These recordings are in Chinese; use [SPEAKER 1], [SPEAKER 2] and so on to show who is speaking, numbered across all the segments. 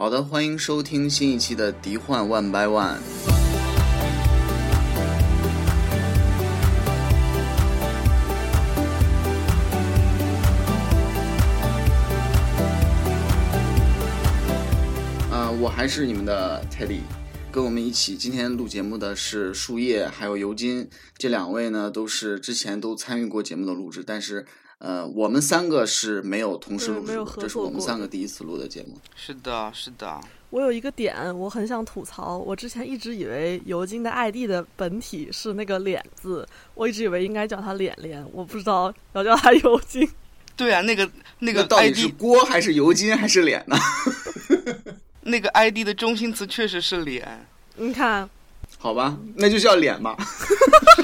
[SPEAKER 1] 好的，欢迎收听新一期的《敌幻 One by One》。呃，我还是你们的 Teddy，跟我们一起今天录节目的是树叶还有尤金，这两位呢都是之前都参与过节目的录制，但是呃，我们三个是没有同时录制过，
[SPEAKER 2] 对没有合
[SPEAKER 1] 这是我们三个第一次录的节目。
[SPEAKER 3] 是的，是的，
[SPEAKER 2] 我有一个点，我很想吐槽。我之前一直以为尤金的 ID 的本体是那个“脸”字，我一直以为应该叫他脸脸，我不知道要叫他尤金。
[SPEAKER 3] 对啊，那个那个
[SPEAKER 1] 那到底
[SPEAKER 3] ID
[SPEAKER 1] 是锅还是尤金还是脸呢？
[SPEAKER 3] 那个 ID 的中心词确实是脸。
[SPEAKER 2] 你看，
[SPEAKER 1] 好吧，那就叫脸吧。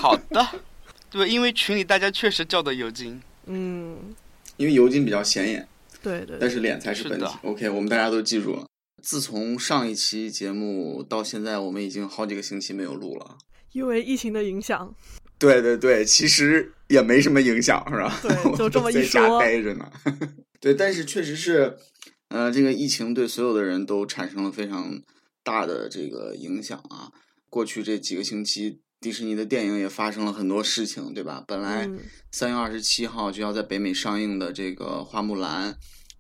[SPEAKER 3] 好的，对，因为群里大家确实叫的尤金。
[SPEAKER 2] 嗯，
[SPEAKER 1] 因为尤金比较显眼，
[SPEAKER 2] 对对对，
[SPEAKER 1] 但是脸才是本体。OK，我们大家都记住了。自从上一期节目到现在，我们已经好几个星期没有录了。
[SPEAKER 2] 因为疫情的影响，
[SPEAKER 1] 对对对，其实也没什么影响，是吧？
[SPEAKER 2] 对 就这么一
[SPEAKER 1] 在家
[SPEAKER 2] 说
[SPEAKER 1] 待着呢。对，但是确实是，呃，这个疫情对所有的人都产生了非常大的这个影响啊。过去这几个星期，迪士尼的电影也发生了很多事情，对吧？本来
[SPEAKER 2] 嗯
[SPEAKER 1] 三月二十七号就要在北美上映的这个《花木兰》，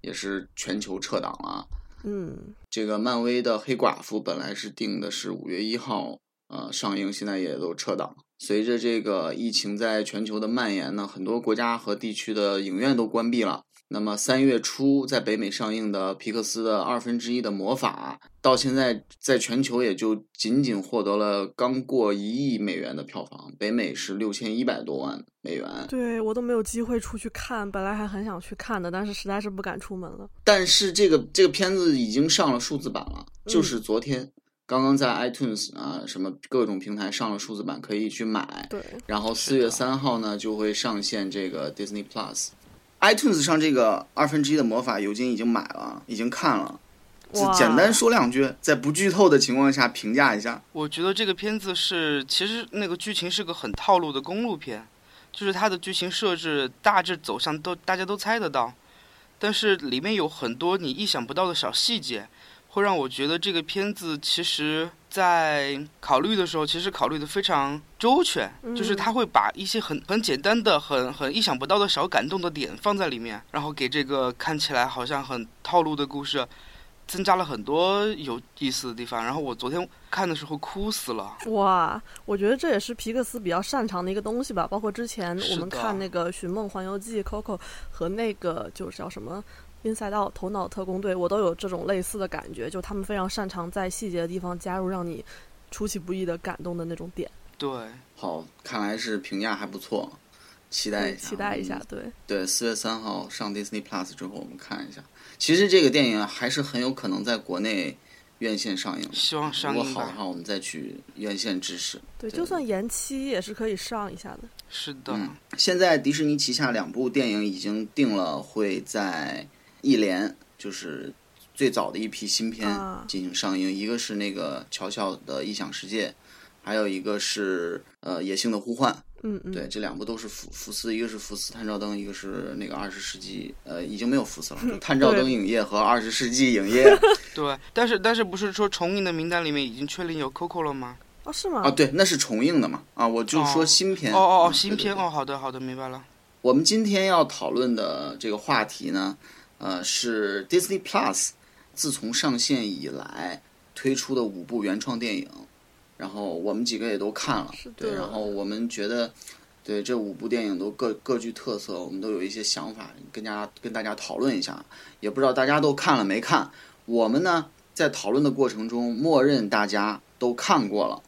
[SPEAKER 1] 也是全球撤档了。
[SPEAKER 2] 嗯，
[SPEAKER 1] 这个漫威的黑寡妇本来是定的是五月一号呃上映，现在也都撤档。随着这个疫情在全球的蔓延呢，很多国家和地区的影院都关闭了。那么三月初在北美上映的皮克斯的二分之一的魔法，到现在在全球也就仅仅获得了刚过一亿美元的票房，北美是六千一百多万美元。
[SPEAKER 2] 对我都没有机会出去看，本来还很想去看的，但是实在是不敢出门了。
[SPEAKER 1] 但是这个这个片子已经上了数字版了，就是昨天刚刚在 iTunes 啊什么各种平台上了数字版，可以去买。
[SPEAKER 2] 对，
[SPEAKER 1] 然后
[SPEAKER 3] 是
[SPEAKER 1] 四月
[SPEAKER 3] 的
[SPEAKER 1] 三号呢就会上线这个 Disney Plus。iTunes 上这个二分之一的魔法，尤金已经买了，已经看了。简单说两句，在不剧透的情况下评价一下。
[SPEAKER 3] 我觉得这个片子是，其实那个剧情是个很套路的公路片，就是它的剧情设置大致走向都大家都猜得到，但是里面有很多你意想不到的小细节，会让我觉得这个片子其实在考虑的时候，其实考虑的非常周全，就是
[SPEAKER 2] 嗯
[SPEAKER 3] 他会把一些很很简单的、很很意想不到的小感动的点放在里面，然后给这个看起来好像很套路的故事。增加了很多有意思的地方，然后我昨天看的时候哭死了。
[SPEAKER 2] 哇，我觉得这也是皮克斯比较擅长的一个东西吧。包括之前我们看那个《寻梦环游记》Coco 和那个就是叫什么 Inside Out 头脑特工队，我都有这种类似的感觉，就他们非常擅长在细节的地方加入让你出其不意的感动的那种点。
[SPEAKER 3] 对，
[SPEAKER 1] 好，看来是评价还不错，期待一下，
[SPEAKER 2] 期待一下
[SPEAKER 1] 嗯。
[SPEAKER 2] 对，
[SPEAKER 1] 对，四月三号上 Disney Plus 之后，我们看一下。其实这个电影还是很有可能在国内院线上映的。
[SPEAKER 3] 希望
[SPEAKER 1] 如
[SPEAKER 3] 上映如。
[SPEAKER 1] 果好的话，我们再去院线支持。
[SPEAKER 2] 对，
[SPEAKER 1] 对
[SPEAKER 2] 就算延期也是可以上一下的。
[SPEAKER 3] 是的，
[SPEAKER 1] 嗯，现在迪士尼旗下两部电影已经定了，会在一连就是最早的一批新片
[SPEAKER 2] 啊
[SPEAKER 1] 进行上映，一个是那个《乔乔的异想世界》，还有一个是呃《野性的呼唤》。
[SPEAKER 2] 嗯嗯，
[SPEAKER 1] 对，这两部都是福福斯，一个是福斯探照灯，一个是那个二十世纪，呃，已经没有福斯了，就 探照灯影业和二十世纪影业
[SPEAKER 3] 对，但是但是不是说重映的名单里面已经确定有 Coco 了吗？
[SPEAKER 2] 哦，是吗？
[SPEAKER 1] 啊，对，那是重映的嘛，啊，我就说
[SPEAKER 3] 哦
[SPEAKER 1] 新片。
[SPEAKER 3] 哦哦哦，
[SPEAKER 1] 嗯对对对
[SPEAKER 3] 新片哦，好的好的，明白了。
[SPEAKER 1] 我们今天要讨论的这个话题呢，呃，是 Disney Plus 自从上线以来推出的五部原创电影，然后我们几个也都看了
[SPEAKER 2] 是，
[SPEAKER 1] 对，然后我们觉得，对这五部电影都各各具特色，我们都有一些想法，跟大家跟大家讨论一下，也不知道大家都看了没看。我们呢，在讨论的过程中，默认大家都看过了。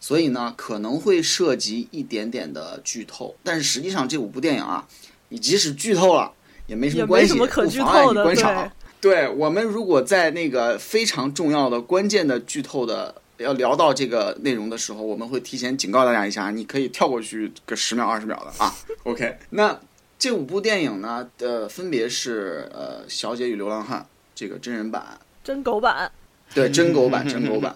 [SPEAKER 1] 所以呢，可能会涉及一点点的剧透，但是实际上这五部电影啊，你即使剧透了也没什么关系，
[SPEAKER 2] 没什么可剧
[SPEAKER 1] 不妨碍你
[SPEAKER 2] 透的，对
[SPEAKER 1] 观赏。对我们如果在那个非常重要的、关键的剧透的要聊到这个内容的时候，我们会提前警告大家一下，你可以跳过去个十秒、二十秒的啊。OK，那这五部电影呢，呃，分别是呃《小姐与流浪汉》这个真人版，
[SPEAKER 2] 真狗版。
[SPEAKER 1] 对，真狗版，真狗版。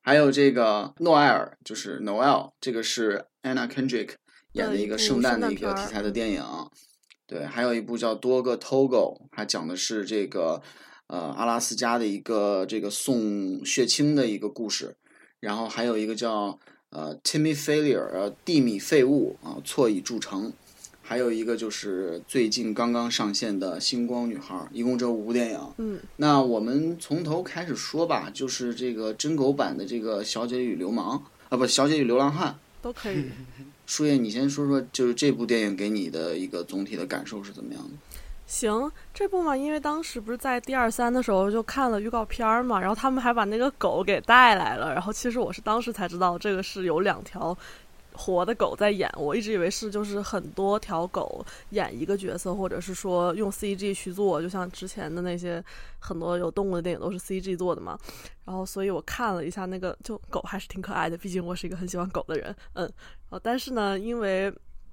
[SPEAKER 1] 还有这个诺埃尔，就是 Noel，这个是 Anna Kendrick 演的一个圣诞的一个题材的电影。对，还有一部叫《多个 Togo》，它讲的是这个呃阿拉斯加的一个这个送血清的一个故事，然后还有一个叫呃 Timmy Failure 呃蒂米废物啊错已铸成，还有一个就是最近刚刚上线的星光女孩，一共这五部电影。
[SPEAKER 2] 嗯，
[SPEAKER 1] 那我们从头开始说吧，就是这个真狗版的这个《小姐与流氓》啊，不，《小姐与流浪汉》。
[SPEAKER 2] 都可以。
[SPEAKER 1] 树叶，你先说说，就是这部电影给你的一个总体的感受是怎么样的？
[SPEAKER 2] 行，这部嘛，因为当时不是在第二三的时候就看了预告片儿嘛，然后他们还把那个狗给带来了，然后其实我是当时才知道这个是有两条活的狗在演，我一直以为是就是很多条狗演一个角色，或者是说用 CG 去做，就像之前的那些很多有动物的电影都是 CG 做的嘛。然后所以我看了一下那个，就狗还是挺可爱的，毕竟我是一个很喜欢狗的人，嗯。但是呢，因为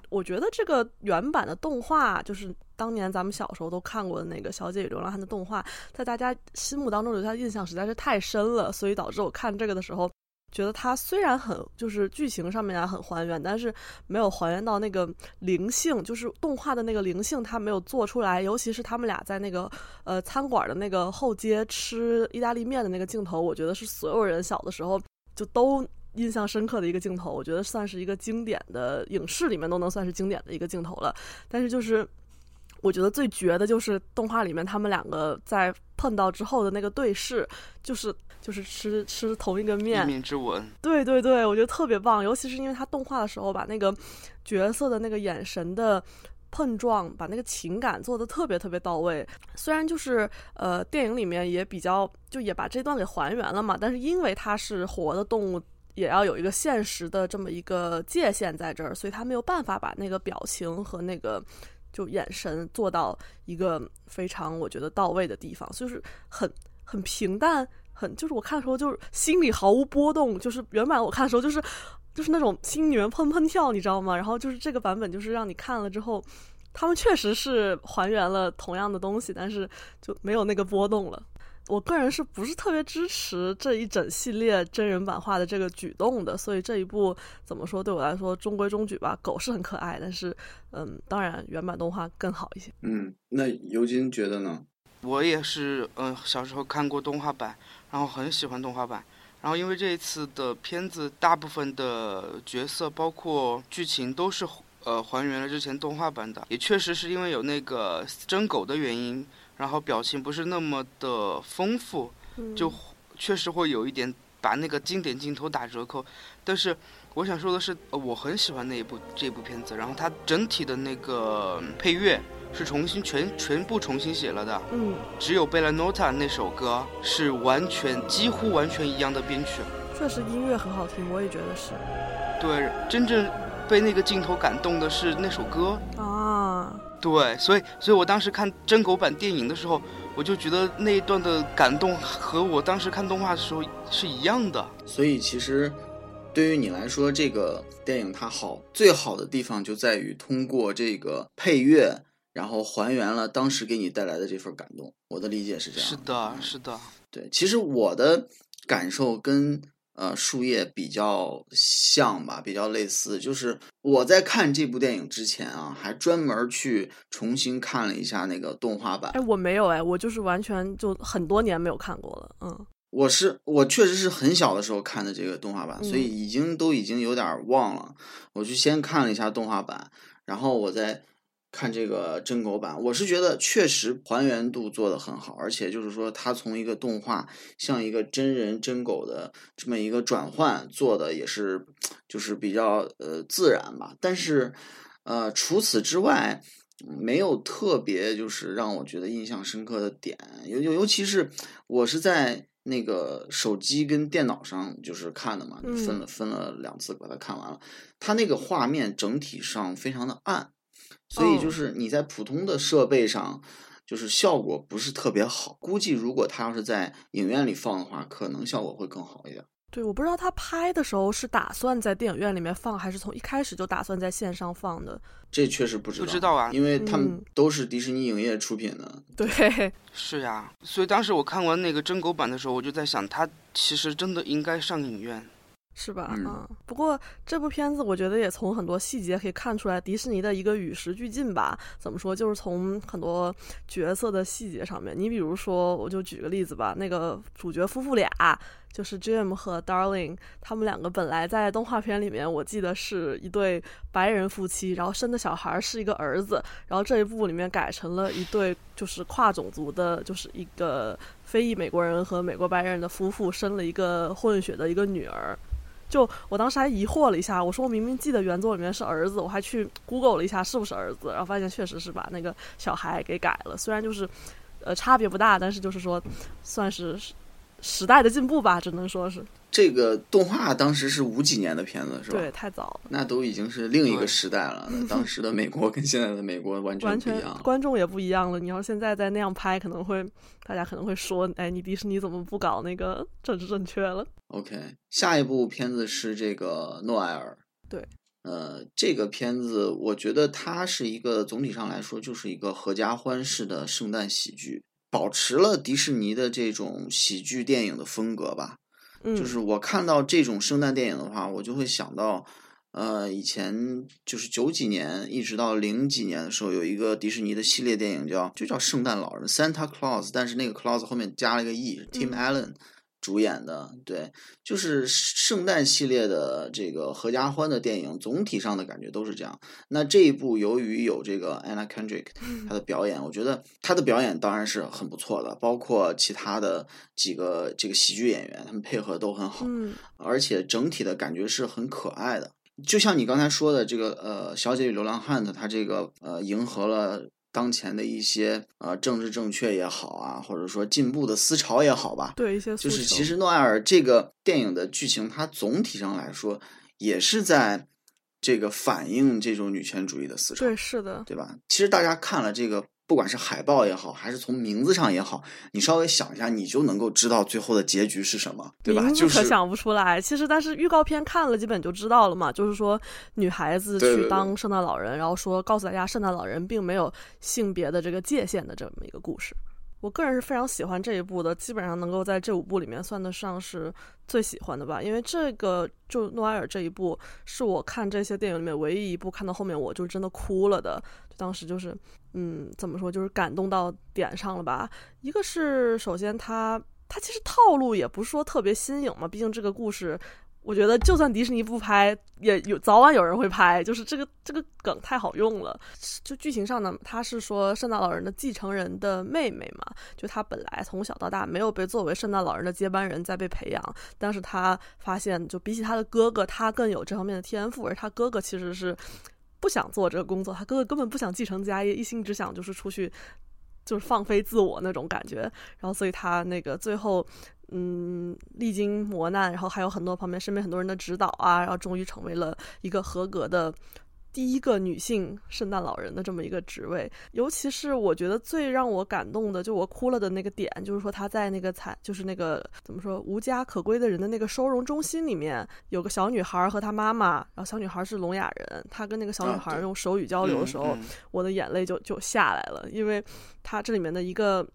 [SPEAKER 2] 我觉得这个原版的动画，就是当年咱们小时候都看过的那个《小姐与流浪汉》的动画，在大家心目当中留下印象实在是太深了，所以导致我看这个的时候，觉得它虽然很就是剧情上面很还原，但是没有还原到那个灵性，就是动画的那个灵性，它没有做出来。尤其是他们俩在那个呃餐馆的那个后街吃意大利面的那个镜头，我觉得是所有人小的时候就都。印象深刻的一个镜头，我觉得算是一个经典的影视里面都能算是经典的一个镜头了。但是就是，我觉得最绝的就是动画里面他们两个在碰到之后的那个对视，就是就是吃吃同一个面，
[SPEAKER 3] 面之吻。
[SPEAKER 2] 对对对，我觉得特别棒，尤其是因为他动画的时候把那个角色的那个眼神的碰撞，把那个情感做的特别特别到位。虽然就是呃电影里面也比较就也把这段给还原了嘛，但是因为它是活的动物。也要有一个现实的这么一个界限在这儿，所以他没有办法把那个表情和那个就眼神做到一个非常我觉得到位的地方，就是很很平淡，很就是我看的时候就是心里毫无波动，就是原版我看的时候就是就是那种心里面砰砰跳，你知道吗？然后就是这个版本就是让你看了之后，他们确实是还原了同样的东西，但是就没有那个波动了。我个人是不是特别支持这一整系列真人版画的这个举动的？所以这一部怎么说对我来说中规中矩吧。狗是很可爱，但是嗯，当然原版动画更好一些。
[SPEAKER 1] 嗯，那尤金觉得呢？
[SPEAKER 3] 我也是，嗯，小时候看过动画版，然后很喜欢动画版。然后因为这一次的片子大部分的角色包括剧情都是呃还原了之前动画版的，也确实是因为有那个真狗的原因。然后表情不是那么的丰富，就确实会有一点把那个经典镜头打折扣。但是我想说的是，我很喜欢那一部这部片子。然后它整体的那个配乐是重新全全部重新写了的，
[SPEAKER 2] 嗯，
[SPEAKER 3] 只有贝拉诺塔那首歌是完全几乎完全一样的编曲。
[SPEAKER 2] 确实音乐很好听，我也觉得是。
[SPEAKER 3] 对，真正被那个镜头感动的是那首歌
[SPEAKER 2] 啊。
[SPEAKER 3] 对，所以，所以我当时看真狗版电影的时候，我就觉得那一段的感动和我当时看动画的时候是一样的。
[SPEAKER 1] 所以，其实对于你来说，这个电影它好，最好的地方就在于通过这个配乐，然后还原了当时给你带来的这份感动。我的理解是这样。
[SPEAKER 3] 是的，是的。
[SPEAKER 1] 对，其实我的感受跟。呃，树叶比较像吧，比较类似。就是我在看这部电影之前啊，还专门去重新看了一下那个动画版。
[SPEAKER 2] 哎，我没有哎，我就是完全就很多年没有看过了。嗯，
[SPEAKER 1] 我是我确实是很小的时候看的这个动画版，所以已经都已经有点忘了。我就先看了一下动画版，然后我再。看这个真狗版，我是觉得确实还原度做的很好，而且就是说，它从一个动画像一个真人真狗的这么一个转换做的也是，就是比较呃自然吧。但是，呃，除此之外，没有特别就是让我觉得印象深刻的点，尤尤尤其是我是在那个手机跟电脑上就是看的嘛，分了分了两次把它看完了，它那个画面整体上非常的暗。所以就是你在普通的设备上，就是效果不是特别好。估计如果他要是在影院里放的话，可能效果会更好一点。
[SPEAKER 2] 对，我不知道他拍的时候是打算在电影院里面放，还是从一开始就打算在线上放的。
[SPEAKER 1] 这确实不知道，
[SPEAKER 3] 不知道啊，
[SPEAKER 1] 因为他们都是迪士尼影业出品的。
[SPEAKER 2] 对，
[SPEAKER 3] 是呀。所以当时我看完那个真狗版的时候，我就在想，他其实真的应该上影院。
[SPEAKER 2] 是吧？
[SPEAKER 1] 嗯
[SPEAKER 2] 啊，不过这部片子我觉得也从很多细节可以看出来，迪士尼的一个与时俱进吧。怎么说？就是从很多角色的细节上面，你比如说，我就举个例子吧，那个主角夫妇俩，就是 Jim 和 Darling，他们两个本来在动画片里面，我记得是一对白人夫妻，然后生的小孩是一个儿子，然后这一部里面改成了一对就是跨种族的，就是一个非裔美国人和美国白人的夫妇生了一个混血的一个女儿。就我当时还疑惑了一下，我说我明明记得原作里面是儿子，我还去 Google 了一下是不是儿子，然后发现确实是把那个小孩给改了。虽然就是，呃，差别不大，但是就是说，算是时代的进步吧，只能说是
[SPEAKER 1] 这个动画当时是五几年的片子是吧？
[SPEAKER 2] 对，太早了，
[SPEAKER 1] 那都已经是另一个时代了。那 当时的美国跟现在的美国完全
[SPEAKER 2] 完全
[SPEAKER 1] 不一样。
[SPEAKER 2] 观众也不一样了。你要现在再那样拍，可能会大家可能会说，哎，你迪士尼怎么不搞那个政治正确了
[SPEAKER 1] ？OK，下一部片子是这个诺埃尔。
[SPEAKER 2] 对，
[SPEAKER 1] 呃，这个片子我觉得它是一个总体上来说就是一个合家欢式的圣诞喜剧，保持了迪士尼的这种喜剧电影的风格吧。
[SPEAKER 2] 嗯，
[SPEAKER 1] 就是我看到这种圣诞电影的话，我就会想到，呃，以前就是九几年一直到零几年的时候，有一个迪士尼的系列电影叫就叫圣诞老人 Santa Claus，但是那个 Claus 后面加了一个 e，Tim
[SPEAKER 2] 嗯
[SPEAKER 1] Allen 主演的，对，就是圣诞系列的这个合家欢的电影，总体上的感觉都是这样。那这一部由于有这个 Anna Kendrick 她的表演，我觉得她的表演当然是很不错的，包括其他的几个这个喜剧演员，他们配合都很好，
[SPEAKER 2] 嗯
[SPEAKER 1] 而且整体的感觉是很可爱的。就像你刚才说的，这个呃，《小姐与流浪汉》的，它这个呃，迎合了当前的一些呃政治正确也好啊，或者说进步的思潮也好吧，
[SPEAKER 2] 对一些诉
[SPEAKER 1] 就是其实诺埃尔这个电影的剧情，它总体上来说也是在这个反映这种女权主义的思潮，
[SPEAKER 2] 对是的，
[SPEAKER 1] 对吧？其实大家看了这个，不管是海报也好，还是从名字上也好，你稍微想一下，你就能够知道最后的结局是什么，对吧？
[SPEAKER 2] 名
[SPEAKER 1] 就是
[SPEAKER 2] 字可想不出来。其实，但是预告片看了，基本就知道了嘛。就是说，女孩子去当圣诞老人，然后说告诉大家，圣诞老人并没有性别的这个界限的这么一个故事。我个人是非常喜欢这一部的，基本上能够在这五部里面算得上是最喜欢的吧。因为这个就诺埃尔这一部是我看这些电影里面唯一一部看到后面我就真的哭了的。就当时就是，嗯，怎么说，就是感动到点上了吧。一个是首先它它其实套路也不是说特别新颖嘛，毕竟这个故事。我觉得就算迪士尼不拍，也有早晚有人会拍。就是这个这个梗太好用了。就剧情上呢，他是说圣诞老人的继承人的妹妹嘛，就他本来从小到大没有被作为圣诞老人的接班人在被培养，但是他发现就比起他的哥哥，他更有这方面的天赋，而他哥哥其实是不想做这个工作，他哥哥根本不想继承家业，一心只想就是出去。就是放飞自我那种感觉，然后所以他那个最后，嗯，历经磨难，然后还有很多旁边身边很多人的指导啊，然后终于成为了一个合格的第一个女性圣诞老人的这么一个职位。尤其是我觉得最让我感动的，就我哭了的那个点，就是说她在那个惨，就是那个怎么说无家可归的人的那个收容中心里面，有个小女孩和她妈妈，然后小女孩是聋哑人，她跟那个小女孩用手语交流的时候，
[SPEAKER 3] 嗯嗯
[SPEAKER 2] 我的眼泪就就下来了，因为她这里面的一个。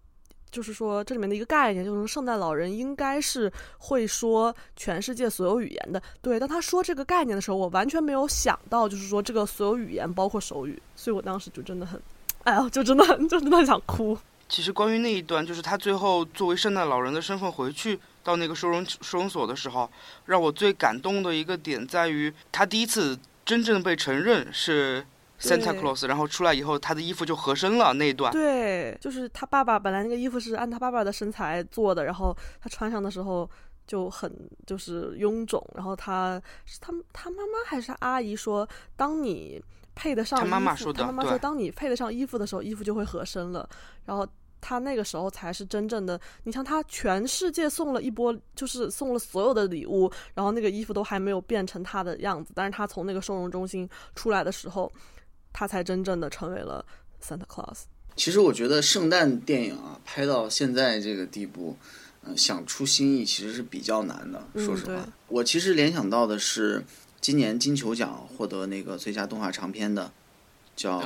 [SPEAKER 2] 就是说，这里面的一个概念，就是圣诞老人应该是会说全世界所有语言的。对，当他说这个概念的时候，我完全没有想到，就是说这个所有语言包括手语，所以我当时就真的很，哎呀，就真的很，就真的很想哭。
[SPEAKER 3] 其实关于那一段，就是他最后作为圣诞老人的身份回去到那个收容收容所的时候，让我最感动的一个点在于，他第一次真正被承认是 Santa Claus，然后出来以后，他的衣服就合身了那一段。
[SPEAKER 2] 对，就是他爸爸本来那个衣服是按他爸爸的身材做的，然后他穿上的时候就很就是臃肿，然后他是他他妈妈还是阿姨说，当你配得上
[SPEAKER 3] 他妈妈说的
[SPEAKER 2] 他妈妈说，当你配得上衣服的时候，衣服就会合身了，然后。他那个时候才是真正的，你像他全世界送了一波，就是送了所有的礼物，然后那个衣服都还没有变成他的样子，但是他从那个收容中心出来的时候，他才真正的成为了 Santa Claus。
[SPEAKER 1] 其实我觉得圣诞电影啊，拍到现在这个地步，嗯、想出新意其实是比较难的。
[SPEAKER 2] 嗯
[SPEAKER 1] 说实话，
[SPEAKER 2] 对
[SPEAKER 1] 我其实联想到的是今年金球奖获得那个最佳动画长片的，叫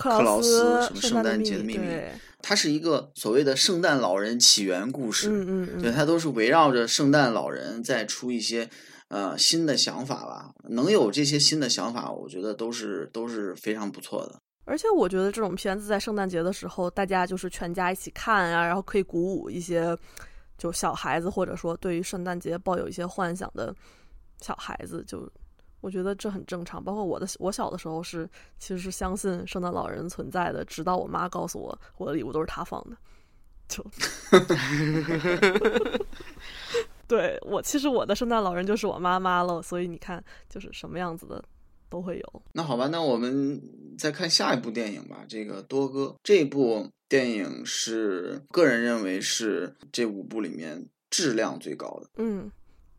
[SPEAKER 1] 克
[SPEAKER 2] 劳
[SPEAKER 1] 劳斯什么
[SPEAKER 2] 圣
[SPEAKER 1] 圣诞
[SPEAKER 2] 诞
[SPEAKER 1] 节的秘密，它是一个所谓的圣诞老人起源故事。
[SPEAKER 2] 嗯嗯嗯，
[SPEAKER 1] 对，它都是围绕着圣诞老人在出一些呃新的想法吧。能有这些新的想法，我觉得都是都是非常不错的。
[SPEAKER 2] 而且我觉得这种片子在圣诞节的时候，大家就是全家一起看啊，然后可以鼓舞一些就小孩子，或者说对于圣诞节抱有一些幻想的小孩子，就我觉得这很正常。包括我的我小的时候是其实是相信圣诞老人存在的，直到我妈告诉我我的礼物都是他放的，就 对我其实我的圣诞老人就是我妈妈了，所以你看就是什么样子的。都会有。
[SPEAKER 1] 那好吧，那我们再看下一部电影吧。这个多哥这部电影是个人认为是这五部里面质量最高的。
[SPEAKER 2] 嗯，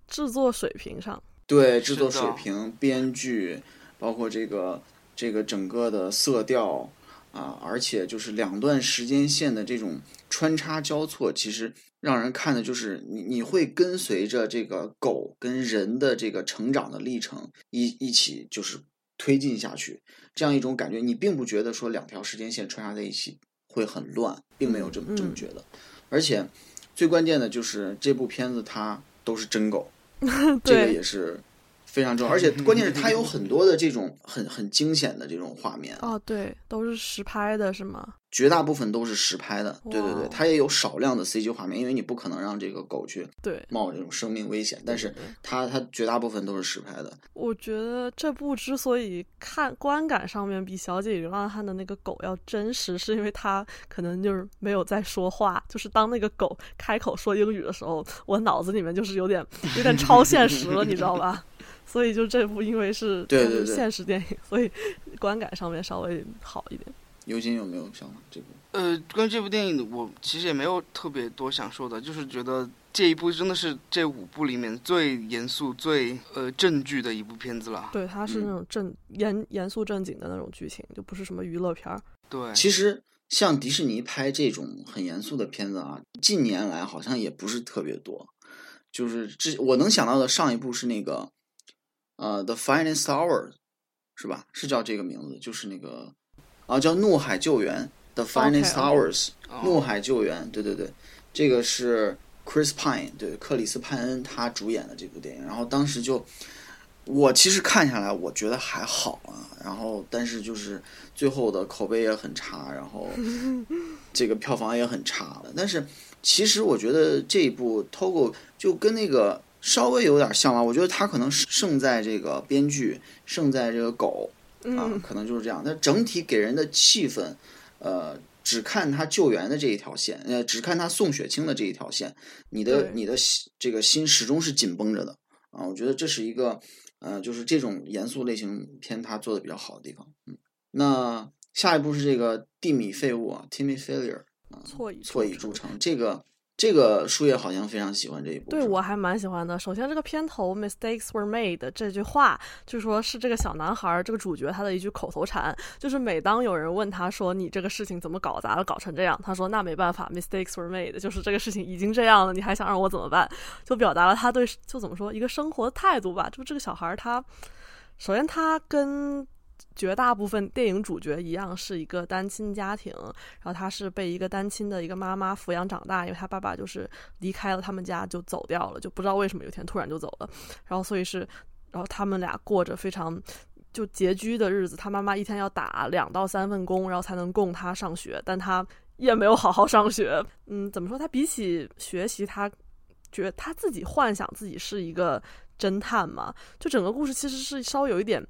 [SPEAKER 2] 制作水平上，
[SPEAKER 1] 对制作水平、编剧，包括这个这个整个的色调啊，而且就是两段时间线的这种穿插交错，其实让人看的就是你你会跟随着这个狗跟人的这个成长的历程一一起就是。推进下去，这样一种感觉，你并不觉得说两条时间线穿插在一起会很乱，并没有这么这么觉得。而且最关键的就是这部片子它都是真狗，这个也是非常重要。而且关键是它有很多的这种很很惊险的这种画面。
[SPEAKER 2] 哦，对，都是实拍的，是吗？
[SPEAKER 1] 绝大部分都是实拍的，对对对，它也有少量的 CG 画面，因为你不可能让这个狗去
[SPEAKER 2] 对
[SPEAKER 1] 冒这种生命危险，但是它它绝大部分都是实拍的。
[SPEAKER 2] 我觉得这部之所以看观感上面比《小姐与流浪汉》的那个狗要真实，是因为它可能就是没有在说话，就是当那个狗开口说英语的时候，我脑子里面就是有点有点超现实了，你知道吧？所以就这部因为是
[SPEAKER 1] 对对
[SPEAKER 2] 现实电影，所以观感上面稍微好一点。
[SPEAKER 1] 尤金有没有想到这部？
[SPEAKER 3] 呃，关于这部电影，我其实也没有特别多想说的，就是觉得这一部真的是这五部里面最严肃、最呃正剧的一部片子了。
[SPEAKER 2] 对，它是那种正严严肃正经的那种剧情，就不是什么娱乐片儿。
[SPEAKER 3] 对，
[SPEAKER 1] 其实像迪士尼拍这种很严肃的片子啊，近年来好像也不是特别多。就是这我能想到的上一部是那个呃《The Finest Hour》，是吧？是叫这个名字，就是那个。啊，叫《怒海救援》The Finest Hours，《怒海救援》，对对对，这个是 Chris Pine，对克里斯·派恩他主演的这部电影。然后当时就，我其实看下来，我觉得还好啊。然后，但是就是最后的口碑也很差，然后 这个票房也很差。但是其实我觉得这一部 Togo 就跟那个稍微有点像吧。我觉得他可能胜在这个编剧，胜在这个狗。啊，可能就是这样。那整体给人的气氛，呃，只看他救援的这一条线，呃，只看他送雪清的这一条线，你的你的心这个心始终是紧绷着的啊。我觉得这是一个，呃，就是这种严肃类型片他做的比较好的地方。嗯，那下一步是这个地米废物啊，Timmy Failure 啊，错
[SPEAKER 2] 以错
[SPEAKER 1] 以著称，这个。这个树叶好像非常喜欢这一部，
[SPEAKER 2] 对我还蛮喜欢的。首先，这个片头 “mistakes were made” 这句话，就是说是这个小男孩这个主角他的一句口头禅，就是每当有人问他说你这个事情怎么搞砸了，搞成这样，他说那没办法，mistakes were made，就是这个事情已经这样了，你还想让我怎么办？就表达了他对就怎么说一个生活的态度吧。就这个小孩他，首先他跟。绝大部分电影主角一样是一个单亲家庭，然后他是被一个单亲的一个妈妈抚养长大，因为他爸爸就是离开了他们家就走掉了，就不知道为什么有一天突然就走了，然后所以是，然后他们俩过着非常就拮据的日子，他妈妈一天要打两到三份工，然后才能供他上学，但他也没有好好上学，嗯，怎么说？他比起学习，他觉得他自己幻想自己是一个侦探嘛，就整个故事其实是稍微有一点。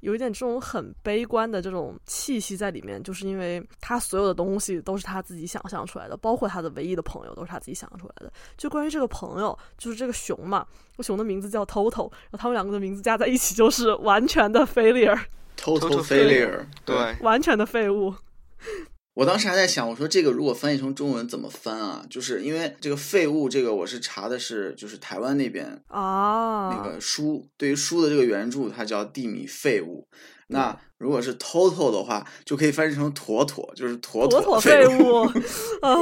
[SPEAKER 2] 有一点这种很悲观的这种气息在里面，就是因为他所有的东西都是他自己想象出来的，包括他的唯一的朋友都是他自己想象出来的。就关于这个朋友，就是这个熊嘛，这熊的名字叫 Total，然后他们两个的名字加在一起就是完全的 failure，Total
[SPEAKER 1] failure，
[SPEAKER 3] 对，
[SPEAKER 2] 完全的废物。
[SPEAKER 1] 我当时还在想，我说这个如果翻译成中文怎么翻啊？就是因为这个废物，这个我是查的是就是台湾那边
[SPEAKER 2] 哦
[SPEAKER 1] 那个书，对于书的这个原著，它叫地米废物。那如果是 total 的话，就可以翻译成妥妥，就是妥
[SPEAKER 2] 妥妥
[SPEAKER 1] 废
[SPEAKER 2] 物。啊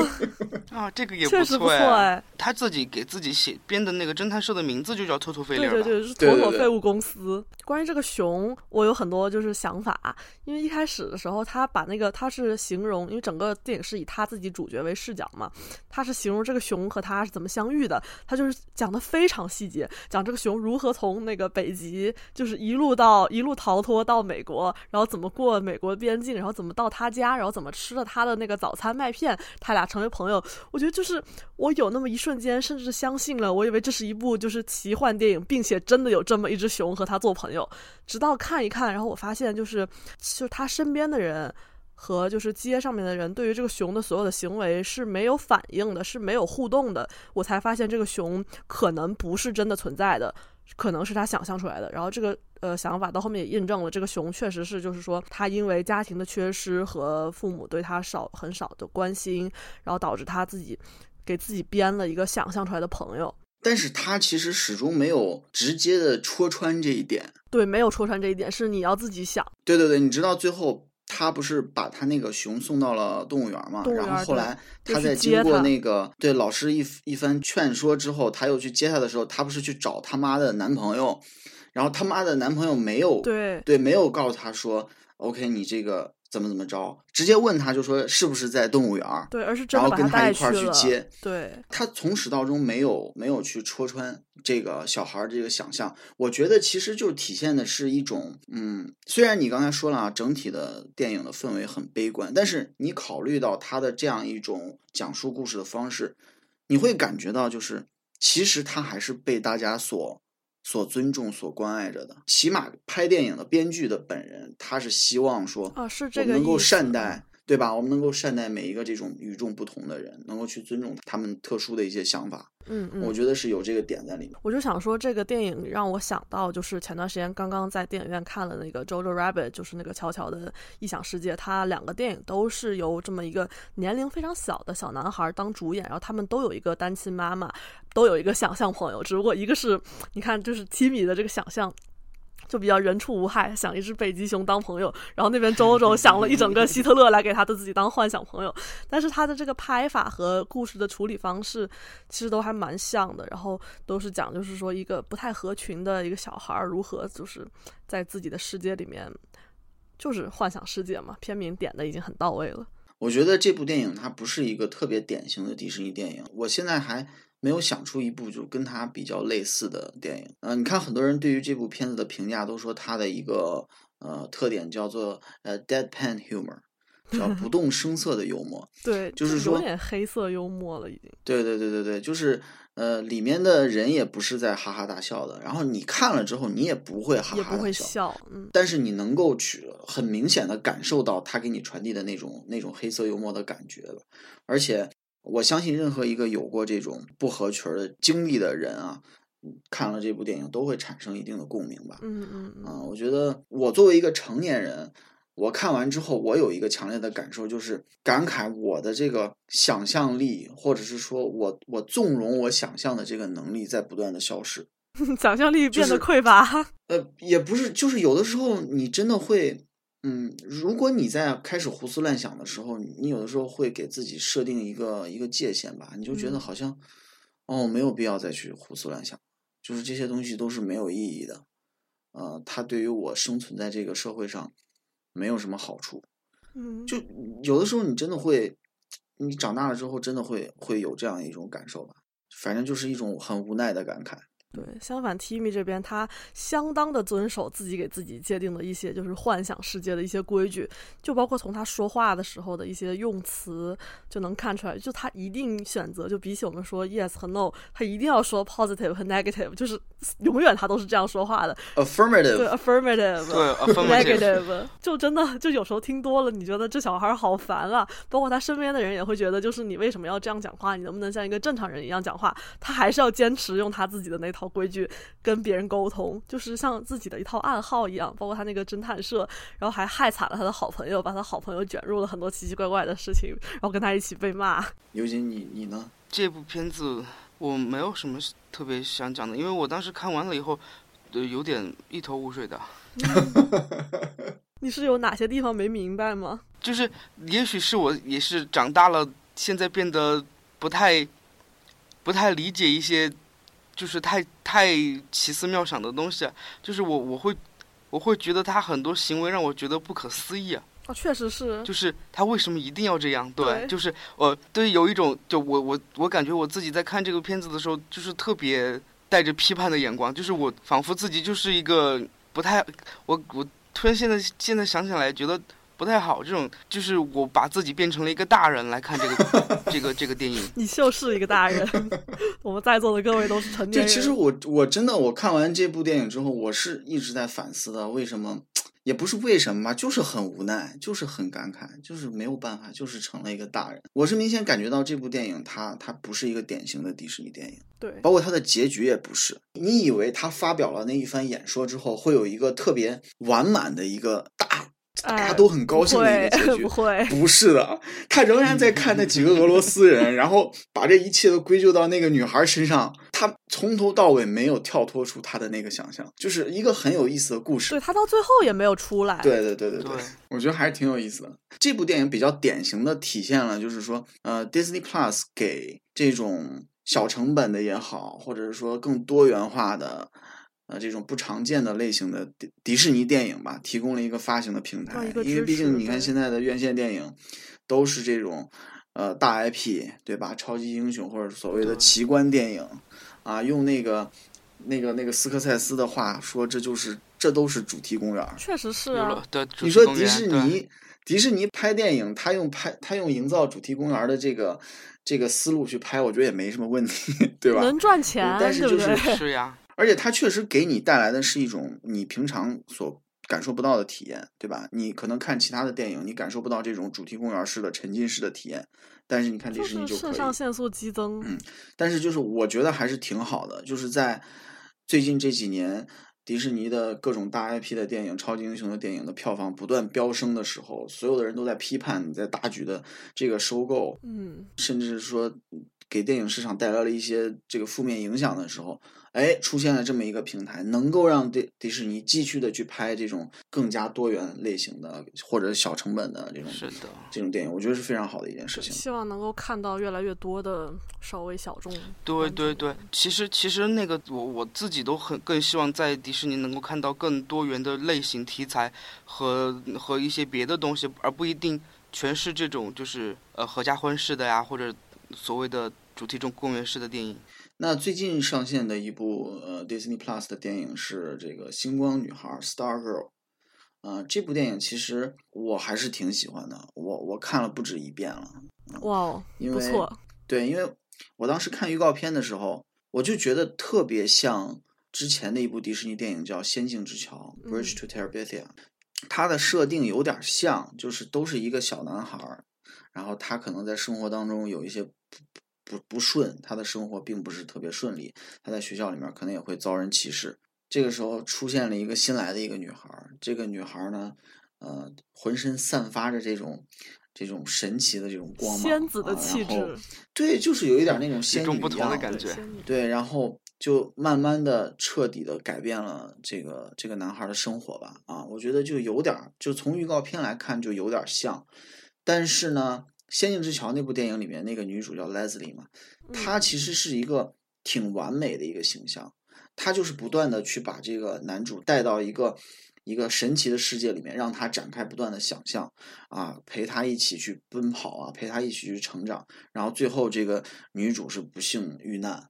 [SPEAKER 3] 啊，这个也
[SPEAKER 2] 确实
[SPEAKER 3] 错
[SPEAKER 2] 哎。
[SPEAKER 3] 他自己给自己写编的那个侦探社的名字就叫妥妥废
[SPEAKER 2] 对对对，是妥妥废物公司。关于这个熊，我有很多就是想法，因为一开始的时候，他把那个他是形容，因为整个电影是以他自己主角为视角嘛，他是形容这个熊和他是怎么相遇的，他就是讲的非常细节，讲这个熊如何从那个北极就是一路到一路逃脱到美美国，然后怎么过美国边境，然后怎么到他家，然后怎么吃了他的那个早餐麦片，他俩成为朋友。我觉得就是我有那么一瞬间，甚至相信了，我以为这是一部就是奇幻电影，并且真的有这么一只熊和他做朋友。直到看一看，然后我发现就是就他身边的人和就是街上面的人对于这个熊的所有的行为是没有反应的，是没有互动的。我才发现这个熊可能不是真的存在的。可能是他想象出来的，然后这个呃想法到后面也印证了，这个熊确实是，就是说他因为家庭的缺失和父母对他少很少的关心，然后导致他自己给自己编了一个想象出来的朋友。
[SPEAKER 1] 但是他其实始终没有直接的戳穿这一点。
[SPEAKER 2] 对，没有戳穿这一点，是你要自己想。
[SPEAKER 1] 对对对，你知道最后。他不是把他那个熊送到了动物园嘛？然后后来他在经过那个对老师一一番劝说之后，他又去接他的时候，他不是去找他妈的男朋友，然后他妈的男朋友没有
[SPEAKER 2] 对
[SPEAKER 1] 对没有告诉他说，OK，你这个。怎么怎么着？直接问他就说是不是在动物园儿
[SPEAKER 2] 对，而是
[SPEAKER 1] 然后跟
[SPEAKER 2] 他
[SPEAKER 1] 一块儿去接。
[SPEAKER 2] 对，
[SPEAKER 1] 他从始到终没有没有去戳穿这个小孩儿这个想象。我觉得其实就体现的是一种，嗯，虽然你刚才说了啊，整体的电影的氛围很悲观，但是你考虑到他的这样一种讲述故事的方式，你会感觉到就是其实他还是被大家所。所尊重、所关爱着的，起码拍电影的编剧的本人，他是希望说，
[SPEAKER 2] 啊，是这个
[SPEAKER 1] 能够善待，对吧？我们能够善待每一个这种与众不同的人，能够去尊重他们特殊的一些想法。
[SPEAKER 2] 嗯嗯，
[SPEAKER 1] 我觉得是有这个点在里面。
[SPEAKER 2] 我就想说，这个电影让我想到，就是前段时间刚刚在电影院看了那个《Jojo Rabbit》，就是那个乔乔的异想世界。它两个电影都是由这么一个年龄非常小的小男孩当主演，然后他们都有一个单亲妈妈，都有一个想象朋友。只不过一个是，你看，就是 Timmy 的这个想象。就比较人畜无害，想一只北极熊当朋友，然后那边周周想了一整个希特勒来给他的自己当幻想朋友，但是他的这个拍法和故事的处理方式其实都还蛮像的，然后都是讲就是说一个不太合群的一个小孩如何就是在自己的世界里面就是幻想世界嘛，片名点的已经很到位了。
[SPEAKER 1] 我觉得这部电影它不是一个特别典型的迪士尼电影，我现在还。没有想出一部就跟它比较类似的电影。嗯，你看很多人对于这部片子的评价都说它的一个呃特点叫做呃 deadpan humor，叫不动声色的幽默。
[SPEAKER 2] 对，
[SPEAKER 1] 就是说
[SPEAKER 2] 有点黑色幽默了已经。
[SPEAKER 1] 对对对对对，就是呃里面的人也不是在哈哈大笑的，然后你看了之后你也不会哈哈
[SPEAKER 2] 大笑，嗯，
[SPEAKER 1] 但是你能够去很明显的感受到他给你传递的那种那种黑色幽默的感觉了，而且。我相信任何一个有过这种不合群的经历的人啊，看了这部电影都会产生一定的共鸣吧。
[SPEAKER 2] 嗯嗯嗯。
[SPEAKER 1] 啊，我觉得我作为一个成年人，我看完之后，我有一个强烈的感受，就是感慨我的这个想象力，或者是说我我纵容我想象的这个能力在不断的消失，
[SPEAKER 2] 想象力变得匮乏。
[SPEAKER 1] 呃，也不是，就是有的时候你真的会。嗯，如果你在开始胡思乱想的时候，你有的时候会给自己设定一个一个界限吧，你就觉得好像，哦，没有必要再去胡思乱想，就是这些东西都是没有意义的，呃，它对于我生存在这个社会上没有什么好处。
[SPEAKER 2] 嗯，
[SPEAKER 1] 就有的时候你真的会，你长大了之后真的会会有这样一种感受吧，反正就是一种很无奈的感慨。
[SPEAKER 2] 对，相反，Timmy 这边他相当的遵守自己给自己界定的一些就是幻想世界的一些规矩，就包括从他说话的时候的一些用词就能看出来，就他一定选择，就比起我们说 yes 和 no，他一定要说 positive 和 negative，就是 永远他都是这样说话的。
[SPEAKER 1] affirmative，
[SPEAKER 2] 对 affirmative，
[SPEAKER 3] 对
[SPEAKER 2] negative，就真的就有时候听多了，你觉得这小孩好烦啊。包括他身边的人也会觉得，就是你为什么要这样讲话？你能不能像一个正常人一样讲话？他还是要坚持用他自己的那套。规矩跟别人沟通，就是像自己的一套暗号一样。包括他那个侦探社，然后还害惨了他的好朋友，把他好朋友卷入了很多奇奇怪怪的事情，然后跟他一起被骂。
[SPEAKER 1] 尤其你你呢？
[SPEAKER 3] 这部片子我没有什么特别想讲的，因为我当时看完了以后，呃，有点一头雾水的。
[SPEAKER 2] 你是有哪些地方没明白吗？
[SPEAKER 3] 就是也许是我也是长大了，现在变得不太不太理解一些，就是太太奇思妙想的东西。就是我我会我会觉得他很多行为让我觉得不可思议啊。
[SPEAKER 2] 哦，确实是。
[SPEAKER 3] 就是他为什么一定要这样？对，
[SPEAKER 2] 对
[SPEAKER 3] 就是呃，对，有一种就我我我感觉我自己在看这个片子的时候，就是特别带着批判的眼光，就是我仿佛自己就是一个不太，我我突然现在现在想起来觉得不太好，这种就是我把自己变成了一个大人来看这个 这个这个电影。
[SPEAKER 2] 你就是一个大人，我们在座的各位都是成年
[SPEAKER 1] 对，
[SPEAKER 2] 人。
[SPEAKER 1] 其实我我真的我看完这部电影之后，我是一直在反思的，为什么也不是为什么吧，就是很无奈，就是很感慨，就是没有办法，就是成了一个大人。我是明显感觉到这部电影它它不是一个典型的迪士尼电影，
[SPEAKER 2] 对，
[SPEAKER 1] 包括它的结局也不是。你以为他发表了那一番演说之后，会有一个特别完满的一个大大家
[SPEAKER 2] 哎
[SPEAKER 1] 都很高兴的一个结局
[SPEAKER 2] 不，会，
[SPEAKER 1] 不是的，他仍然在看那几个俄罗斯人，然后把这一切都归咎到那个女孩身上。他从头到尾没有跳脱出他的那个想象，就是一个很有意思的故事
[SPEAKER 2] 对。他到最后也没有出来。
[SPEAKER 1] 对对对对
[SPEAKER 3] 对
[SPEAKER 1] 我觉得还是挺有意思的。这部电影比较典型的体现了，就是说，呃，Disney Plus 给这种小成本的也好，或者是说更多元化的。呃，这种不常见的类型的迪迪士尼电影吧，提供了一个发行的平台
[SPEAKER 2] 啊一个，
[SPEAKER 1] 因为毕竟你看现在的院线电影都是这种呃大 IP 对吧？超级英雄或者所谓的奇观电影啊，用那个那个那个斯科塞斯的话说，这就是这都是主题公园。
[SPEAKER 2] 确实是啊，
[SPEAKER 1] 你说迪士尼，迪士尼拍电影，他用拍他用营造主题公园的这个这个思路去拍，我觉得也没什么问题，对吧？
[SPEAKER 2] 能赚钱，
[SPEAKER 1] 但是就是？
[SPEAKER 3] 是呀，
[SPEAKER 1] 而且它确实给你带来的是一种你平常所感受不到的体验，对吧？你可能看其他的电影，你感受不到这种主题公园式的沉浸式的体验，但是你看迪士尼就可以。
[SPEAKER 2] 是肾上腺素激增。
[SPEAKER 1] 嗯但是就是我觉得还是挺好的，就是在最近这几年，迪士尼的各种大 IP 的电影、超级英雄的电影的票房不断飙升的时候，所有的人都在批判你在大举的这个收购，
[SPEAKER 2] 嗯，
[SPEAKER 1] 甚至是说给电影市场带来了一些这个负面影响的时候，哎，出现了这么一个平台，能够让迪迪士尼继续的去拍这种更加多元类型的或者小成本的这种
[SPEAKER 3] 是的。
[SPEAKER 1] 这种电影，我觉得是非常好的一件事情。
[SPEAKER 2] 希望能够看到越来越多的稍微小众。
[SPEAKER 3] 对对对，其实其实那个我我自己都很更希望在迪士尼能够看到更多元的类型题材和和一些别的东西，而不一定全是这种就是呃合家欢式的呀，或者所谓的主题中公园式的电影。
[SPEAKER 1] 那最近上线的一部呃 Disney Plus 的电影是这个《星光女孩》（Star Girl）。呃，这部电影其实我还是挺喜欢的，我我看了不止一遍了。
[SPEAKER 2] 哇哦，
[SPEAKER 1] 因为
[SPEAKER 2] 不错，
[SPEAKER 1] 对，因为我当时看预告片的时候，我就觉得特别像之前的一部迪士尼电影叫《仙境之桥》
[SPEAKER 2] 嗯
[SPEAKER 1] （Bridge to Terabithia），它的设定有点像，就是都是一个小男孩儿，然后他可能在生活当中有一些不不不顺，他的生活并不是特别顺利，他在学校里面可能也会遭人歧视。这个时候出现了一个新来的一个女孩儿，这个女孩儿呢，呃，浑身散发着这种这种神奇的这种光芒，
[SPEAKER 2] 仙子的
[SPEAKER 1] 啊
[SPEAKER 2] 气质，
[SPEAKER 1] 对，就是有一点那种仙女一样
[SPEAKER 3] 同的感觉
[SPEAKER 2] 对
[SPEAKER 1] 然后就慢慢的、彻底的改变了这个这个男孩的生活吧。啊，我觉得就有点儿，就从预告片来看就有点儿像，但是呢，《仙境之桥》那部电影里面那个女主叫 Leslie 嘛，她
[SPEAKER 2] 嗯
[SPEAKER 1] 其实是一个挺完美的一个形象，她就是不断的去把这个男主带到一个。一个神奇的世界里面，让他展开不断的想象，啊，陪他一起去奔跑啊，陪他一起去成长，然后最后这个女主是不幸遇难，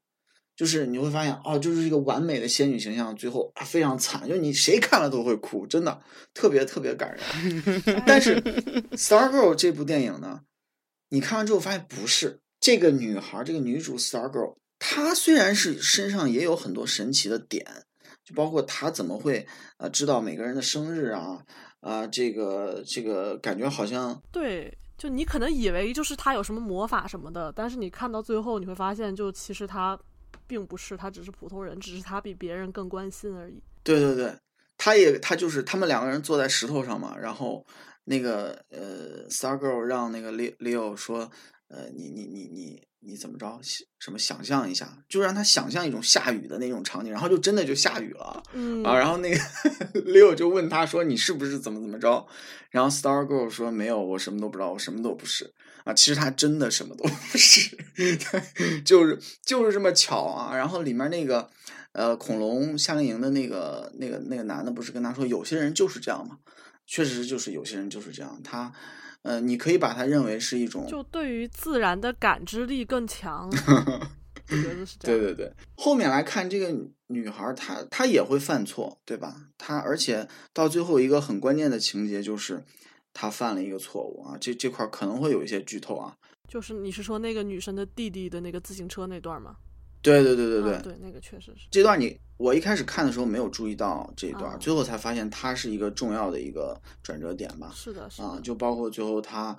[SPEAKER 1] 就是你会发现哦，就是一个完美的仙女形象，最后啊非常惨，就你谁看了都会哭，真的特别特别感人。但是《Star Girl》这部电影呢，你看完之后发现不是这个女孩，这个女主 Star Girl，她虽然是身上也有很多神奇的点，就包括她怎么会呃知道每个人的生日啊啊、这个这个感觉好像
[SPEAKER 2] 对，就你可能以为就是她有什么魔法什么的，但是你看到最后，你会发现，就其实她并不是，她只是普通人，只是她比别人更关心而已。
[SPEAKER 1] 对对对，他也他就是他们两个人坐在石头上嘛，然后那个呃，Star Girl 让那个 Leo 说，呃，你你你你你怎么着什么想象一下，就让他想象一种下雨的那种场景，然后就真的就下雨了。
[SPEAKER 2] 嗯
[SPEAKER 1] 啊，然后那个 Leo 就问他说：“你是不是怎么怎么着？”然后 Star Girl 说：“没有，我什么都不知道，我什么都不是。”啊，其实他真的什么都不是，就是就是这么巧啊。然后里面那个呃恐龙夏令营的那个那个那个男的不是跟他说，有些人就是这样嘛，确实就是有些人就是这样。他呃，你可以把它认为是一种，
[SPEAKER 2] 就对于自然的感知力更强。我觉得是这样。
[SPEAKER 1] 对对对，后面来看这个女孩，她她也会犯错，对吧？她而且到最后一个很关键的情节就是，她犯了一个错误啊，这这块儿可能会有一些剧透啊。
[SPEAKER 2] 就是你是说那个女生的弟弟的那个自行车那段吗？
[SPEAKER 1] 对对对对对，
[SPEAKER 2] 嗯对，那个确实是。
[SPEAKER 1] 这段你我一开始看的时候没有注意到这一段，
[SPEAKER 2] 啊
[SPEAKER 1] 最后才发现它是一个重要的一个转折点吧。
[SPEAKER 2] 是的，是的。
[SPEAKER 1] 啊，就包括最后他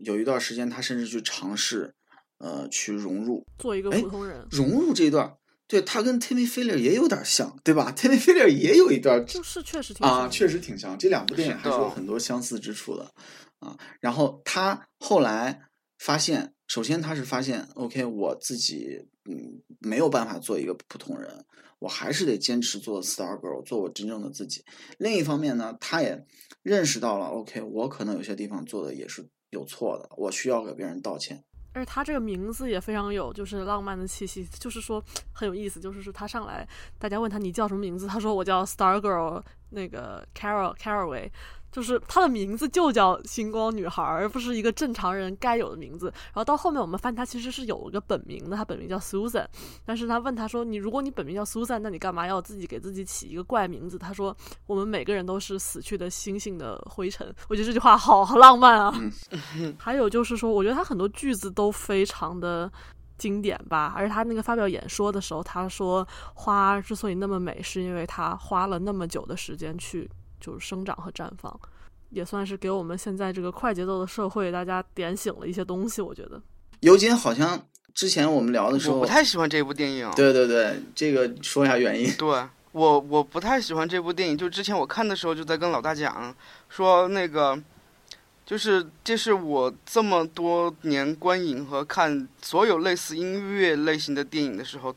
[SPEAKER 1] 有一段时间，他甚至去尝试呃去融入。
[SPEAKER 2] 做一个
[SPEAKER 1] 哎
[SPEAKER 2] 普通人，
[SPEAKER 1] 融入这一段，对他跟 Timmy Failure 也有点像，对吧？Timmy Failure 也有一段
[SPEAKER 2] 就是确实挺
[SPEAKER 1] 啊，确实挺像。这两部电影还是有很多相似之处的啊。然后他后来发现，首先他是发现，OK，我自己嗯没有办法做一个普通人，我还是得坚持做 Star Girl，做我真正的自己。另一方面呢，他也认识到了，OK，我可能有些地方做的也是有错的，我需要给别人道歉。
[SPEAKER 2] 而且他这个名字也非常有就是浪漫的气息，就是说很有意思。就是说他上来，大家问他你叫什么名字，他说我叫 Star Girl，那个 Carol Caraway，就是她的名字就叫星光女孩，而不是一个正常人该有的名字。然后到后面我们发现她其实是有一个本名的，她本名叫 Susan，但是她问她说你如果你本名叫 Susan，那你干嘛要自己给自己起一个怪名字？她说我们每个人都是死去的星星的灰尘。我觉得这句话好好浪漫啊。还有就是说，我觉得他很多句子都非常的经典吧。而且他那个发表演说的时候，他说花之所以那么美，是因为它花了那么久的时间去就是生长和绽放，也算是给我们现在这个快节奏的社会大家点醒了一些东西。我觉得，
[SPEAKER 1] 尤金好像之前我们聊的时候，
[SPEAKER 3] 我不太喜欢这部电影。
[SPEAKER 1] 对对对，这个说一下原因。
[SPEAKER 3] 对我我不太喜欢这部电影，就之前我看的时候就在跟老大讲，说那个就是这是我这么多年观影和看所有类似音乐类型的电影的时候，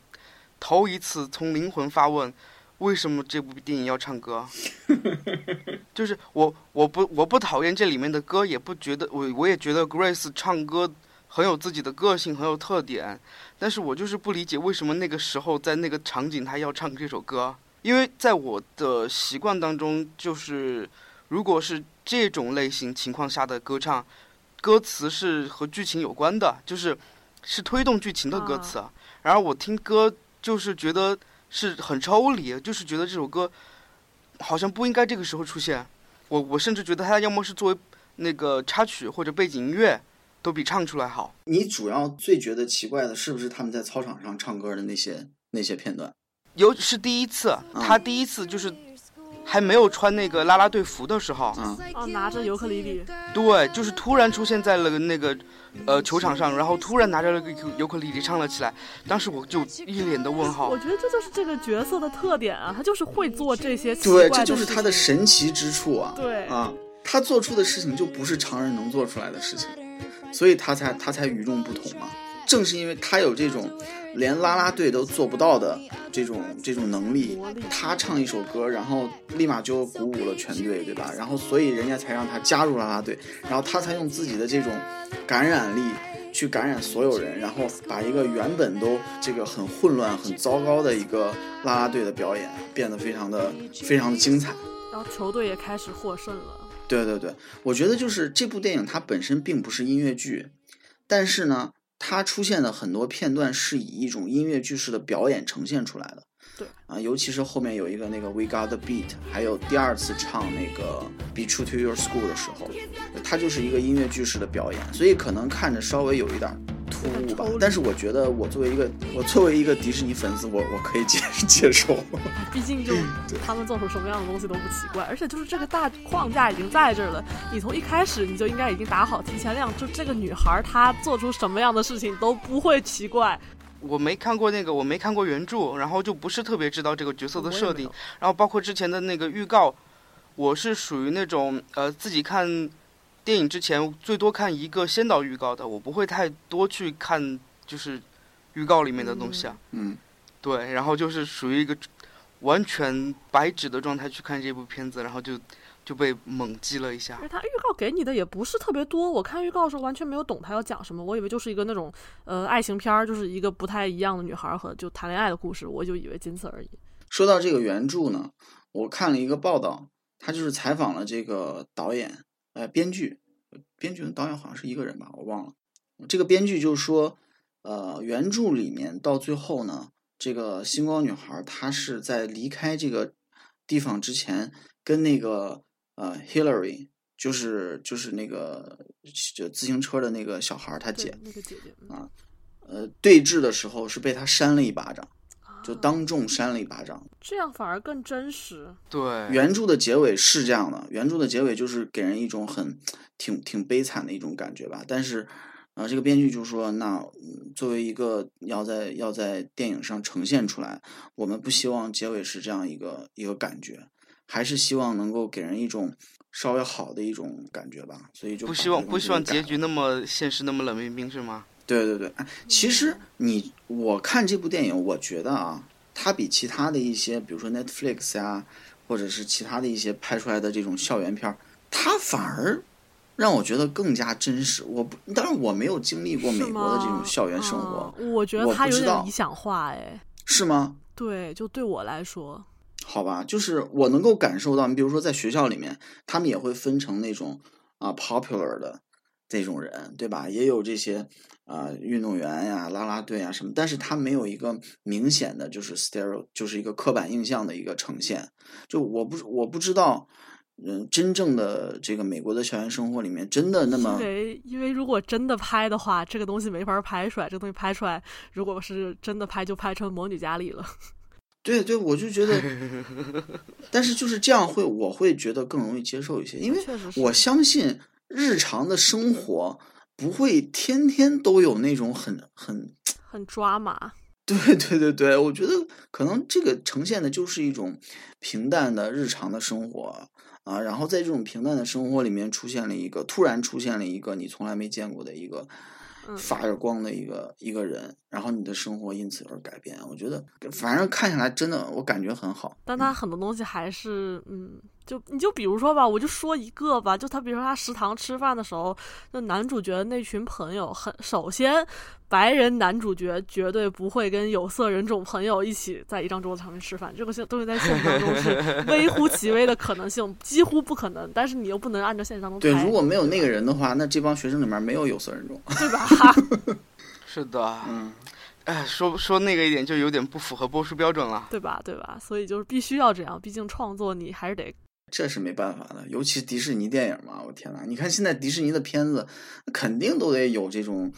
[SPEAKER 3] 头一次从灵魂发问。为什么这部电影要唱歌？就是我，我不，我不讨厌这里面的歌，也不觉得我，我也觉得 Grace 唱歌很有自己的个性，很有特点。但是我就是不理解为什么那个时候在那个场景他要唱这首歌，因为在我的习惯当中，就是如果是这种类型情况下的歌唱，歌词是和剧情有关的，就是是推动剧情的歌词。然而我听歌就是觉得是很抽离，就是觉得这首歌好像不应该这个时候出现。我我甚至觉得它要么是作为那个插曲或者背景音乐，都比唱出来好。
[SPEAKER 1] 你主要最觉得奇怪的是不是他们在操场上唱歌的那些那些片段？
[SPEAKER 3] 尤其是第一次，他第一次就是还没有穿那个啦啦队服的时候，
[SPEAKER 1] 嗯，
[SPEAKER 2] 哦，拿着尤克里里，
[SPEAKER 3] 对，就是突然出现在了那个呃球场上，然后突然拿着那个尤克里里唱了起来，当时我就一脸的问号
[SPEAKER 2] 我。觉得这就是这个角色的特点啊，他就是会做这些奇
[SPEAKER 1] 对，这就是他的神奇之处啊！
[SPEAKER 2] 对
[SPEAKER 1] 啊，他做出的事情就不是常人能做出来的事情，所以他才他才与众不同嘛。正是因为他有这种连啦啦队都做不到的这种这种能力，他唱一首歌，然后立马就鼓舞了全队，对吧？然后所以人家才让他加入啦啦队，然后他才用自己的这种感染力去感染所有人，然后把一个原本都这个很混乱、很糟糕的一个啦啦队的表演变得非常的非常的精彩。
[SPEAKER 2] 然后球队也开始获胜了。
[SPEAKER 1] 对对对，我觉得就是这部电影它本身并不是音乐剧，但是呢，它出现的很多片段是以一种音乐剧式的表演呈现出来的。
[SPEAKER 2] 对
[SPEAKER 1] 啊，尤其是后面有一个那个 We Got the Beat，还有第二次唱那个 Be True to Your School 的时候，它就是一个音乐剧式的表演，所以可能看着稍微有一点突兀吧。但是我觉得我作为一个我作为一个迪士尼粉丝，我我可以接 接受。
[SPEAKER 2] 毕竟就他们做出什么样的东西都不奇怪，而且就是这个大框架已经在这儿了，你从一开始你就应该已经打好提前量，就这个女孩她做出什么样的事情都不会奇怪。
[SPEAKER 3] 我没看过那个，我没看过原著，然后就不是特别知道这个角色的设定。然后包括之前的那个预告，我是属于那种呃自己看电影之前最多看一个先导预告的，我不会太多去看就是预告里面的东西啊。
[SPEAKER 1] 嗯，
[SPEAKER 3] 对，然后就是属于一个完全白纸的状态去看这部片子，然后就就被猛击了一下
[SPEAKER 2] 因为。他预告给你的也不是特别多，我看预告的时候完全没有懂他要讲什么，我以为就是一个那种呃爱情片儿，就是一个不太一样的女孩儿和就谈恋爱的故事，我就以为仅此而已。
[SPEAKER 1] 说到这个原著呢，我看了一个报道，他就是采访了这个导演，呃，编剧，编剧跟导演好像是一个人吧，我忘了。这个编剧就说，呃，原著里面到最后呢，这个星光女孩她是在离开这个地方之前，跟那个呃 Hillary，就是就是那个就自行车的那个小孩儿，他姐，
[SPEAKER 2] 那个姐姐，嗯
[SPEAKER 1] 啊呃，对峙的时候是被他扇了一巴掌，就
[SPEAKER 2] 啊
[SPEAKER 1] 当众扇了一巴掌。
[SPEAKER 2] 这样反而更真实。
[SPEAKER 3] 对，
[SPEAKER 1] 原著的结尾是这样的，原著的结尾就是给人一种很挺挺悲惨的一种感觉吧。但是，呃，这个编剧就说，那嗯作为一个要在要在电影上呈现出来，我们不希望结尾是这样一个一个感觉，还是希望能够给人一种稍微好的一种感觉吧。所以就
[SPEAKER 3] 不希望不希望
[SPEAKER 1] 结
[SPEAKER 3] 局那么现实，那么冷冰冰是吗？
[SPEAKER 1] 对对对，哎其实你我看这部电影，我觉得啊，它比其他的一些，比如说 Netflix 呀、或者是其他的一些拍出来的这种校园片儿，它反而让我觉得更加真实。我不，当然我没有经历过美国的这种校园生活，
[SPEAKER 2] 嗯我觉得
[SPEAKER 1] 我
[SPEAKER 2] 他有点理想化哎。
[SPEAKER 1] 是吗？
[SPEAKER 2] 对，就对我来说，
[SPEAKER 1] 好吧，就是我能够感受到，你比如说在学校里面，他们也会分成那种啊 popular 的这种人，对吧？也有这些啊运动员呀、啦啦队啊什么，但是他没有一个明显的就是 stereo，就是一个刻板印象的一个呈现。就我不我不知道，嗯，真正的这个美国的校园生活里面，真的那么
[SPEAKER 2] 因为因为如果真的拍的话，这个东西没法拍出来。这个东西拍出来，如果是真的拍，就拍成《魔女家里》了。
[SPEAKER 1] 对对，我就觉得，但是就是这样会，我会觉得更容易接受一些，因为我相信日常的生活不会天天都有那种很很，
[SPEAKER 2] 很抓马。
[SPEAKER 1] 对对对对，我觉得可能这个呈现的就是一种平淡的日常的生活啊，然后在这种平淡的生活里面出现了一个突然出现了一个你从来没见过的一个
[SPEAKER 2] 嗯
[SPEAKER 1] 发着光的一个一个人，然后你的生活因此而改变，我觉得反正看下来真的我感觉很好。
[SPEAKER 2] 但他很多东西还是，嗯，就你就比如说吧，我就说一个吧，就他比如说他食堂吃饭的时候，那男主角那群朋友很，首先白人男主角绝对不会跟有色人种朋友一起在一张桌子上面吃饭，这个现东西在现实当中是 微乎其微的可能性，几乎不可能，但是你又不能按照现实当中
[SPEAKER 1] 对，如果没有那个人的话，那这帮学生里面没有有色人种。
[SPEAKER 2] 对吧？
[SPEAKER 3] 是的，
[SPEAKER 1] 嗯，
[SPEAKER 3] 哎，说说那个一点就有点不符合播出标准了。
[SPEAKER 2] 对吧？对吧？所以就是必须要这样，毕竟创作你还是得
[SPEAKER 1] 这是没办法的，尤其迪士尼电影嘛，我天呐，你看现在迪士尼的片子，肯定都得有这种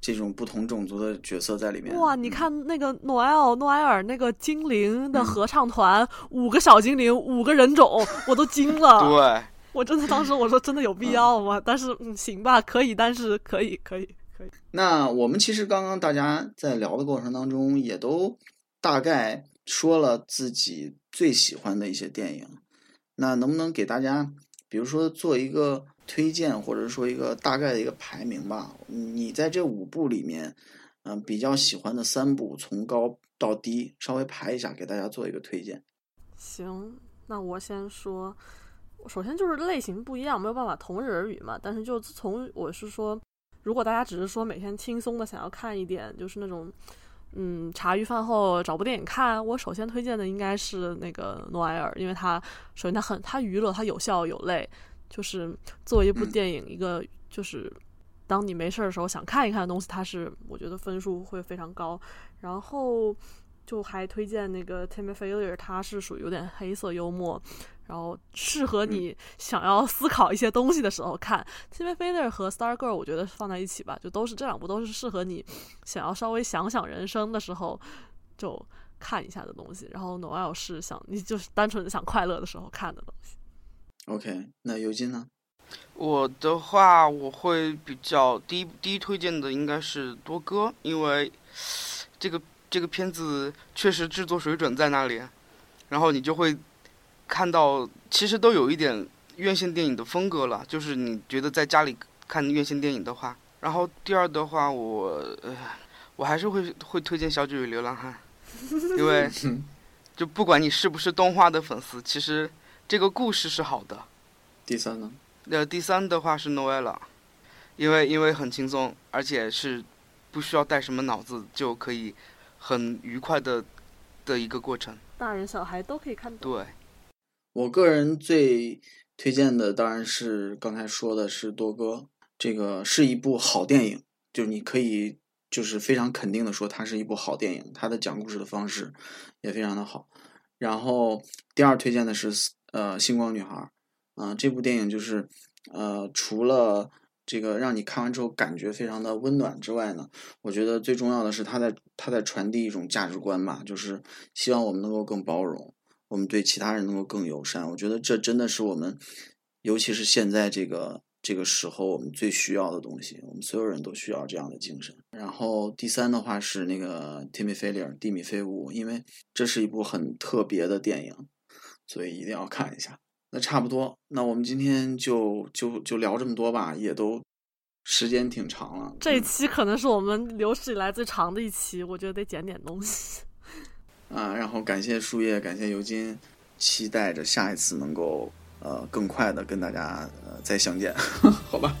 [SPEAKER 1] 这种不同种族的角色在里面。
[SPEAKER 2] 哇，你
[SPEAKER 1] 嗯，
[SPEAKER 2] 看那个诺埃尔，诺埃尔那个精灵的
[SPEAKER 1] 嗯
[SPEAKER 2] 合唱团，五个小精灵，五个人种，我都惊了。
[SPEAKER 3] 对，
[SPEAKER 2] 我真的当时我说真的有必要吗？但是嗯，行吧，可以，但是可以，可以，可以。
[SPEAKER 1] 那我们其实刚刚大家在聊的过程当中，也都大概说了自己最喜欢的一些电影。那能不能给大家，比如说做一个推荐，或者说一个大概的一个排名吧？你在这五部里面，嗯、比较喜欢的三部，从高到低稍微排一下，给大家做一个推荐。
[SPEAKER 2] 行，那我先说，首先就是类型不一样，没有办法同日而语嘛。但是就从我是说，如果大家只是说每天轻松的想要看一点，就是那种。嗯，茶余饭后找部电影看，我首先推荐的应该是那个诺埃尔，因为它首先它很它娱乐，它有笑有泪，就是作为一部
[SPEAKER 1] 嗯。
[SPEAKER 2] 电影，一个就是当你没事儿的时候想看一看的东西，它是我觉得分数会非常高。然后就还推荐那个 Timmy Failure，它是属于有点黑色幽默，然后适合你想要思考一些东西的时候看。Timmy Failure 和 Star Girl 我觉得放在一起吧，就都是这两部都是适合你想要稍微想想人生的时候就看一下的东西。然后 Noel 是想你就是单纯的想快乐的时候看的东西。
[SPEAKER 1] OK，那尤金呢？
[SPEAKER 3] 我的话，我会比较第一第一推荐的应该是多哥，因为这个这个片子确实制作水准在那里，然后你就会看到，其实都有一点院线电影的风格了，就是你觉得在家里看院线电影的话。然后第二的话，我呃，我还是会会推荐《小九与流浪汉》，因为 就不管你是不是动画的粉丝，其实这个故事是好的。
[SPEAKER 1] 第三呢？
[SPEAKER 3] 呃，第三的话是《Noella》，因为因为很轻松，而且是不需要带什么脑子就可以很愉快的的一个过程。
[SPEAKER 2] 大人小孩都可以看懂。
[SPEAKER 3] 对，
[SPEAKER 1] 我个人最推荐的当然是刚才说的是多哥，这个是一部好电影，就是你可以就是非常肯定的说它是一部好电影，它的讲故事的方式也非常的好。然后第二推荐的是呃《星光女孩》，啊、这部电影就是呃除了这个让你看完之后感觉非常的温暖之外呢，我觉得最重要的是它在它在传递一种价值观吧，就是希望我们能够更包容。我们对其他人能够更友善，我觉得这真的是我们，尤其是现在这个这个时候我们最需要的东西。我们所有人都需要这样的精神。然后第三的话是那个《Timmy Failure》蒂米飞舞，因为这是一部很特别的电影，所以一定要看一下。那差不多，那我们今天就就就聊这么多吧，也都时间挺长了。
[SPEAKER 2] 这一
[SPEAKER 1] 嗯
[SPEAKER 2] 期可能是我们有史以来最长的一期，我觉得得捡点东西。
[SPEAKER 1] 啊，然后感谢树叶，感谢尤金，期待着下一次能够呃更快的跟大家呃再相见，好吧？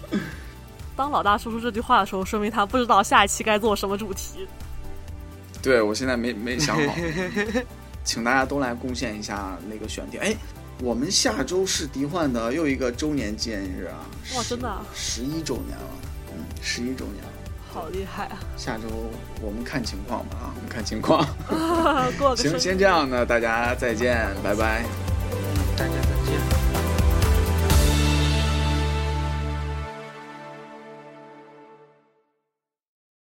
[SPEAKER 2] 当老大说出这句话的时候，说明他不知道下一期该做什么主题。
[SPEAKER 1] 对我现在没没想好，请大家都来贡献一下那个选题。哎，我们下周是迪幻的又一个周年纪念日啊！
[SPEAKER 2] 哇真的啊
[SPEAKER 1] 十一周年了，嗯，十一周年了。
[SPEAKER 2] 好厉害啊！
[SPEAKER 1] 下周我们看情况吧啊，我们看情况。
[SPEAKER 2] 过个
[SPEAKER 1] 行，先这样呢，大家再见，拜拜。